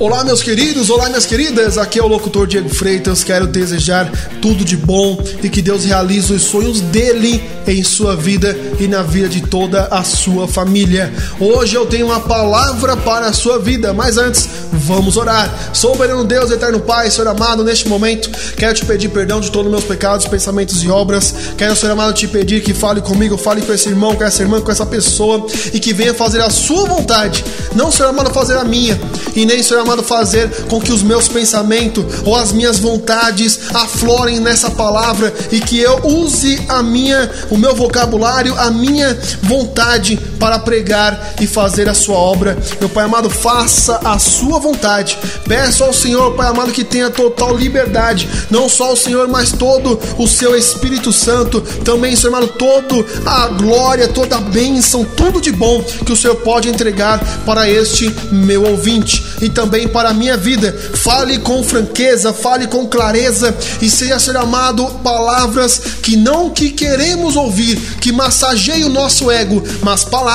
Olá, meus queridos, olá, minhas queridas. Aqui é o locutor Diego Freitas. Quero desejar tudo de bom e que Deus realize os sonhos dele em sua vida e na vida de toda a sua família. Hoje eu tenho uma palavra para a sua vida, mas antes, vamos orar. Soberano Deus, eterno Pai, Senhor amado, neste momento, quero te pedir perdão de todos os meus pecados, pensamentos e obras. Quero, Senhor amado, te pedir que fale comigo, fale com esse irmão, com essa irmã, com essa pessoa e que venha fazer a sua vontade, não, Senhor amado, fazer a minha e nem, Senhor amado, fazer com que os meus pensamentos ou as minhas vontades aflorem nessa palavra e que eu use a minha, o meu vocabulário, a minha vontade para pregar e fazer a sua obra. Meu Pai amado, faça a sua vontade. Peço ao Senhor, Pai amado, que tenha total liberdade, não só o Senhor, mas todo o seu Espírito Santo, também, Senhor amado, toda a glória, toda a bênção, tudo de bom que o Senhor pode entregar para este meu ouvinte e também para a minha vida. Fale com franqueza, fale com clareza e seja ser amado palavras que não que queremos ouvir, que massageiem o nosso ego, mas palavras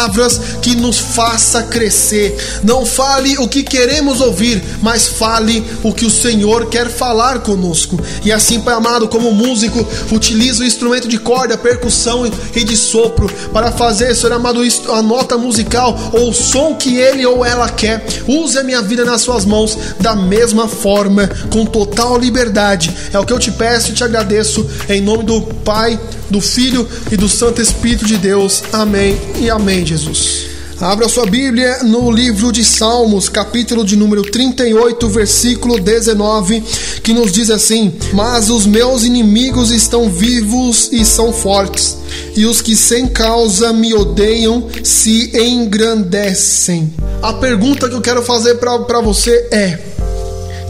que nos faça crescer. Não fale o que queremos ouvir, mas fale o que o Senhor quer falar conosco. E assim, Pai amado, como músico, utiliza o instrumento de corda, percussão e de sopro para fazer, Senhor amado, a nota musical ou o som que ele ou ela quer. Use a minha vida na sua suas mãos da mesma forma, com total liberdade. É o que eu te peço e te agradeço, em nome do Pai, do Filho e do Santo Espírito de Deus. Amém e amém, Jesus. Abra sua Bíblia no livro de Salmos, capítulo de número 38, versículo 19, que nos diz assim: Mas os meus inimigos estão vivos e são fortes, e os que sem causa me odeiam se engrandecem. A pergunta que eu quero fazer para você é: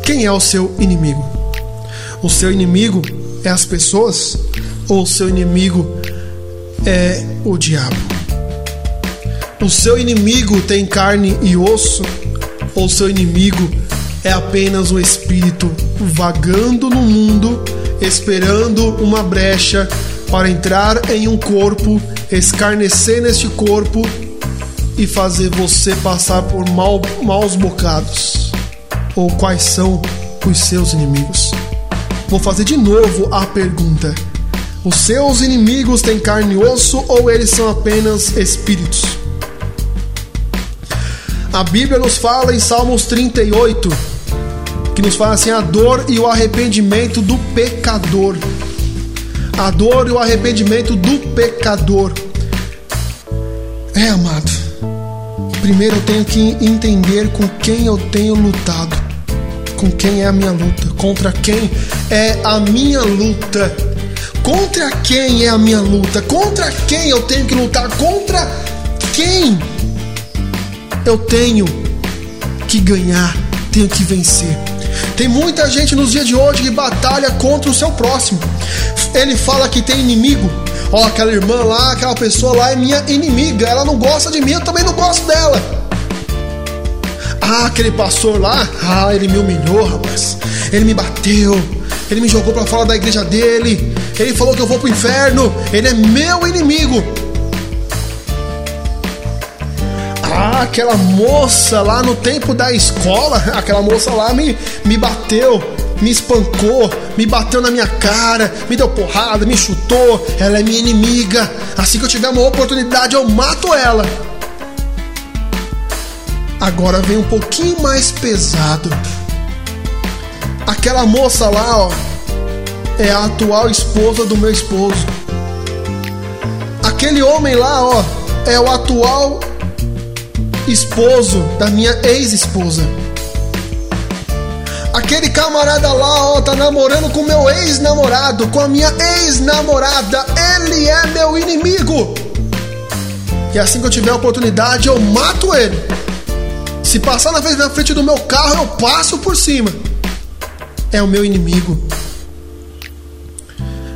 quem é o seu inimigo? O seu inimigo é as pessoas ou seu inimigo é o diabo? O seu inimigo tem carne e osso ou seu inimigo é apenas um espírito vagando no mundo, esperando uma brecha para entrar em um corpo, escarnecer neste corpo e fazer você passar por mal, maus bocados? Ou quais são os seus inimigos? Vou fazer de novo a pergunta: os seus inimigos têm carne e osso ou eles são apenas espíritos? A Bíblia nos fala em Salmos 38 que nos fala assim: a dor e o arrependimento do pecador. A dor e o arrependimento do pecador. É, amado primeiro eu tenho que entender com quem eu tenho lutado, com quem é a minha luta, contra quem é a minha luta, contra quem é a minha luta, contra quem eu tenho que lutar, contra quem eu tenho que ganhar, tenho que vencer. Tem muita gente nos dias de hoje que batalha contra o seu próximo. Ele fala que tem inimigo, Ó, oh, aquela irmã lá, aquela pessoa lá é minha inimiga. Ela não gosta de mim, eu também não gosto dela. Ah, aquele pastor lá, ah, ele me humilhou, rapaz. Ele me bateu. Ele me jogou para fora da igreja dele. Ele falou que eu vou pro inferno. Ele é meu inimigo. Ah, aquela moça lá no tempo da escola, aquela moça lá me, me bateu me espancou, me bateu na minha cara, me deu porrada, me chutou. Ela é minha inimiga. Assim que eu tiver uma oportunidade, eu mato ela. Agora vem um pouquinho mais pesado. Aquela moça lá, ó, é a atual esposa do meu esposo. Aquele homem lá, ó, é o atual esposo da minha ex-esposa. Aquele camarada lá, ó, tá namorando com meu ex-namorado, com a minha ex-namorada. Ele é meu inimigo. E assim que eu tiver a oportunidade, eu mato ele. Se passar na frente, do meu carro, eu passo por cima. É o meu inimigo.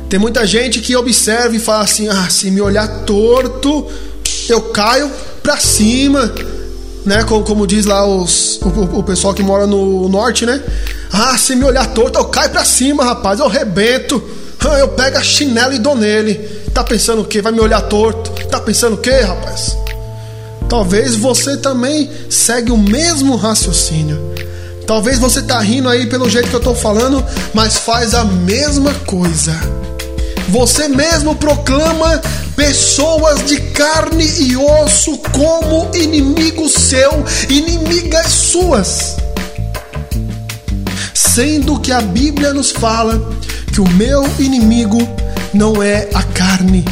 Tem muita gente que observa e fala assim: ah, se me olhar torto, eu caio pra cima né? Como, como diz lá os, o, o, pessoal que mora no norte, né? Ah, se me olhar torto, eu caio pra cima, rapaz, eu rebento. Ah, eu pego a chinela e dou nele. Tá pensando o quê? Vai me olhar torto? Tá pensando o quê, rapaz? Talvez você também segue o mesmo raciocínio. Talvez você tá rindo aí pelo jeito que eu tô falando, mas faz a mesma coisa. Você mesmo proclama pessoas de carne e osso como inimigo seu, inimigas suas. Sendo que a Bíblia nos fala que o meu inimigo não é a carne.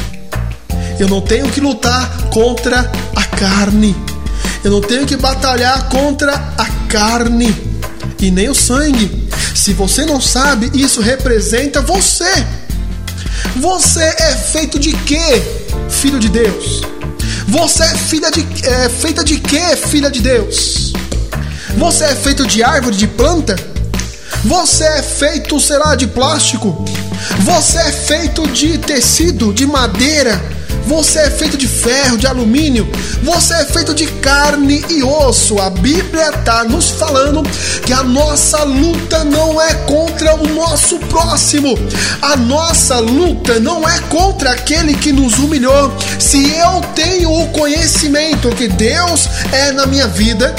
Eu não tenho que lutar contra a carne. Eu não tenho que batalhar contra a carne e nem o sangue. Se você não sabe, isso representa você. Você é feito de quê, filho de Deus? Você é, filha de, é feita de quê, filha de Deus? Você é feito de árvore, de planta? Você é feito, será, de plástico? Você é feito de tecido, de madeira? Você é feito de ferro, de alumínio. Você é feito de carne e osso. A Bíblia está nos falando que a nossa luta não é contra o nosso próximo. A nossa luta não é contra aquele que nos humilhou. Se eu tenho o conhecimento que Deus é na minha vida,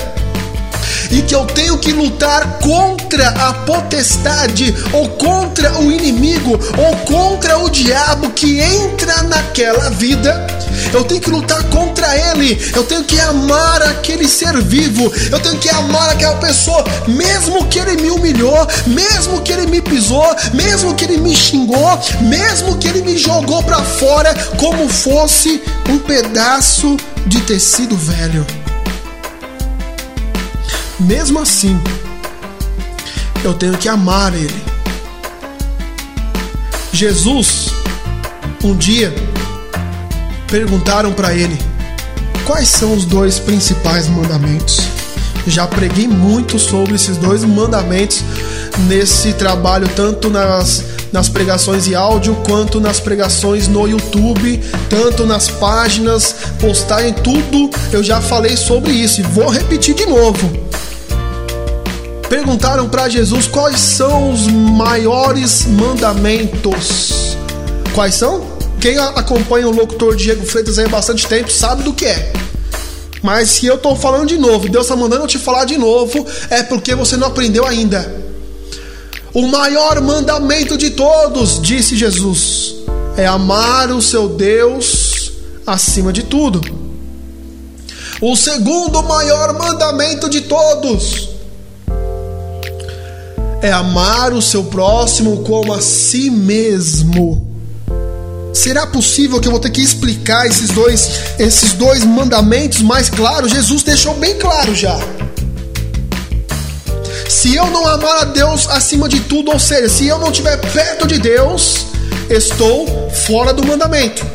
e que eu tenho que lutar contra a potestade, ou contra o inimigo, ou contra o diabo que entra naquela vida. Eu tenho que lutar contra ele. Eu tenho que amar aquele ser vivo. Eu tenho que amar aquela pessoa, mesmo que ele me humilhou, mesmo que ele me pisou, mesmo que ele me xingou, mesmo que ele me jogou para fora como fosse um pedaço de tecido velho. Mesmo assim, eu tenho que amar Ele. Jesus, um dia, perguntaram para ele quais são os dois principais mandamentos. Já preguei muito sobre esses dois mandamentos nesse trabalho, tanto nas, nas pregações em áudio quanto nas pregações no YouTube, tanto nas páginas, postagem, tudo eu já falei sobre isso e vou repetir de novo perguntaram para Jesus quais são os maiores mandamentos. Quais são? Quem acompanha o locutor Diego Freitas aí há bastante tempo sabe do que é. Mas se eu estou falando de novo, Deus está mandando eu te falar de novo, é porque você não aprendeu ainda. O maior mandamento de todos, disse Jesus, é amar o seu Deus acima de tudo. O segundo maior mandamento de todos é amar o seu próximo como a si mesmo. Será possível que eu vou ter que explicar esses dois, esses dois mandamentos mais claros? Jesus deixou bem claro já. Se eu não amar a Deus acima de tudo, ou seja, se eu não estiver perto de Deus, estou fora do mandamento.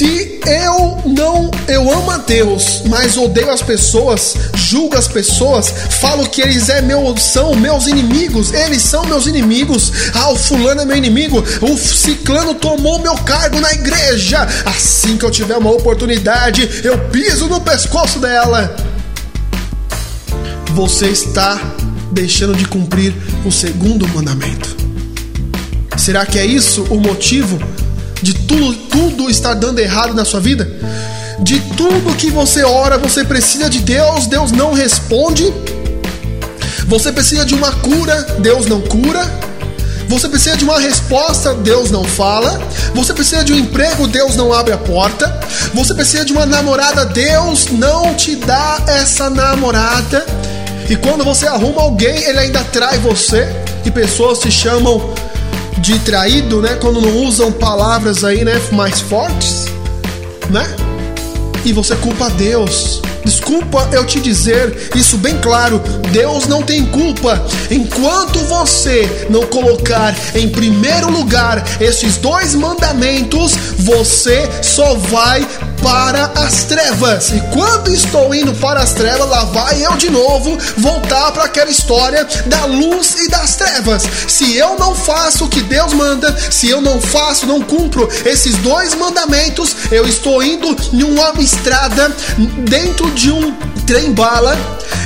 Se eu não, eu amo a Deus, mas odeio as pessoas, julgo as pessoas, falo que eles é meu, são meus inimigos, eles são meus inimigos. Ah, o fulano é meu inimigo, o ciclano tomou meu cargo na igreja. Assim que eu tiver uma oportunidade, eu piso no pescoço dela. Você está deixando de cumprir o segundo mandamento. Será que é isso o motivo de tudo, tudo estar dando errado na sua vida, de tudo que você ora, você precisa de Deus, Deus não responde. Você precisa de uma cura, Deus não cura. Você precisa de uma resposta, Deus não fala. Você precisa de um emprego, Deus não abre a porta. Você precisa de uma namorada, Deus não te dá essa namorada. E quando você arruma alguém, ele ainda trai você. E pessoas se chamam de traído, né? Quando não usam palavras aí, né, mais fortes, né? E você culpa Deus. Desculpa eu te dizer isso bem claro: Deus não tem culpa. Enquanto você não colocar em primeiro lugar esses dois mandamentos, você só vai para as trevas. E quando estou indo para as trevas, lá vai eu de novo voltar para aquela história da luz e das trevas. Se eu não faço o que Deus manda, se eu não faço, não cumpro esses dois mandamentos, eu estou indo em uma estrada dentro de um trem bala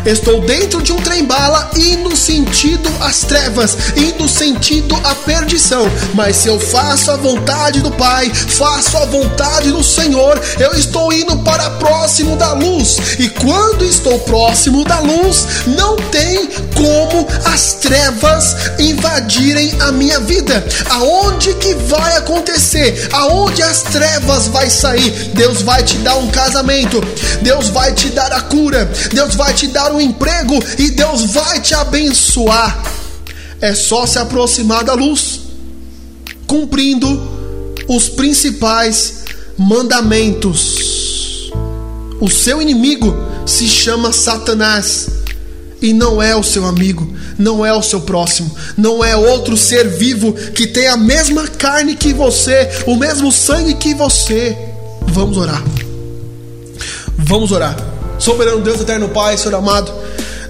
Estou dentro de um trem-bala indo sentido as trevas, indo sentido a perdição. Mas se eu faço a vontade do Pai, faço a vontade do Senhor, Eu estou indo para próximo da luz. E quando estou próximo da luz, não tem como as trevas invadirem a minha vida. Aonde que vai acontecer? Aonde as trevas vai sair? Deus vai te dar um casamento. Deus vai te dar a cura. Deus vai te dar um emprego e Deus vai te abençoar. É só se aproximar da luz, cumprindo os principais mandamentos. O seu inimigo se chama Satanás e não é o seu amigo, não é o seu próximo, não é outro ser vivo que tem a mesma carne que você, o mesmo sangue que você. Vamos orar. Vamos orar. Soberano Deus, eterno Pai, Senhor amado,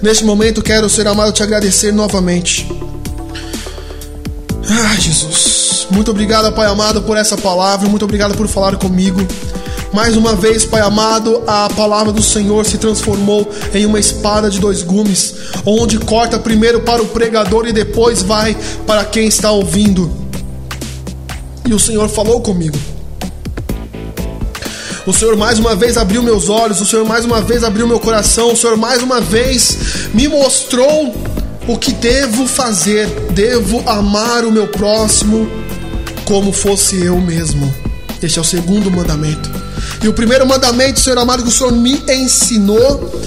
neste momento quero, Senhor amado, te agradecer novamente. Ah, Jesus. Muito obrigado, Pai amado, por essa palavra. Muito obrigado por falar comigo. Mais uma vez, Pai amado, a palavra do Senhor se transformou em uma espada de dois gumes, onde corta primeiro para o pregador e depois vai para quem está ouvindo. E o Senhor falou comigo. O Senhor mais uma vez abriu meus olhos, o Senhor mais uma vez abriu meu coração, o Senhor mais uma vez me mostrou o que devo fazer. Devo amar o meu próximo como fosse eu mesmo. Este é o segundo mandamento. E o primeiro mandamento, Senhor amado, que o Senhor me ensinou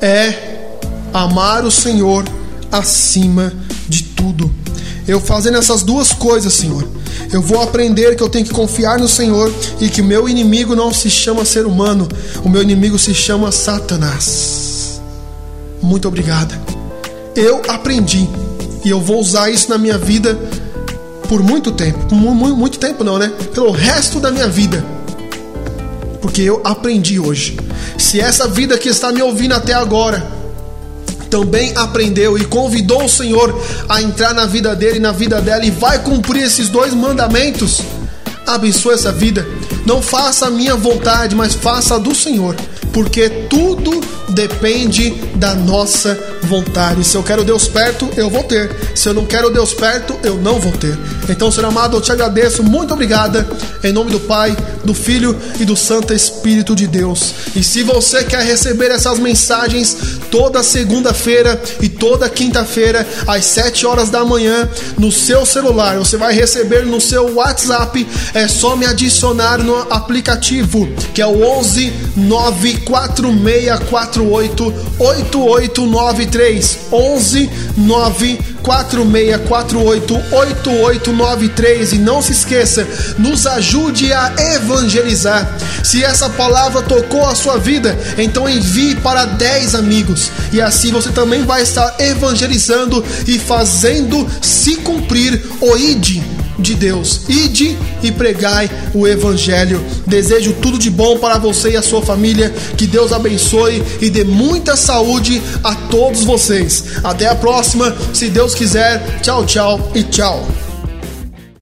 é amar o Senhor acima de tudo. Eu fazendo essas duas coisas, Senhor, eu vou aprender que eu tenho que confiar no Senhor e que meu inimigo não se chama ser humano, o meu inimigo se chama Satanás. Muito obrigada. Eu aprendi e eu vou usar isso na minha vida por muito tempo. Muito, muito tempo não, né? Pelo resto da minha vida. Porque eu aprendi hoje. Se essa vida que está me ouvindo até agora também aprendeu e convidou o Senhor a entrar na vida dele e na vida dela e vai cumprir esses dois mandamentos, abençoe essa vida. Não faça a minha vontade, mas faça a do Senhor, porque tudo depende da nossa vontade. Se eu quero Deus perto, eu vou ter. Se eu não quero Deus perto, eu não vou ter. Então, Senhor amado, eu te agradeço. Muito obrigada. Em nome do Pai, do Filho e do Santo Espírito de Deus. E se você quer receber essas mensagens toda segunda-feira e toda quinta-feira, às 7 horas da manhã, no seu celular, você vai receber no seu WhatsApp. É só me adicionar no aplicativo, que é o 11 94648 8893 11 94648 8893 e não se esqueça, nos ajude a evangelizar. Se essa palavra tocou a sua vida, então envie para 10 amigos. E assim você também vai estar evangelizando e fazendo se cumprir o ID de Deus. Ide e pregai o evangelho. Desejo tudo de bom para você e a sua família. Que Deus abençoe e dê muita saúde a todos vocês. Até a próxima, se Deus quiser. Tchau, tchau e tchau.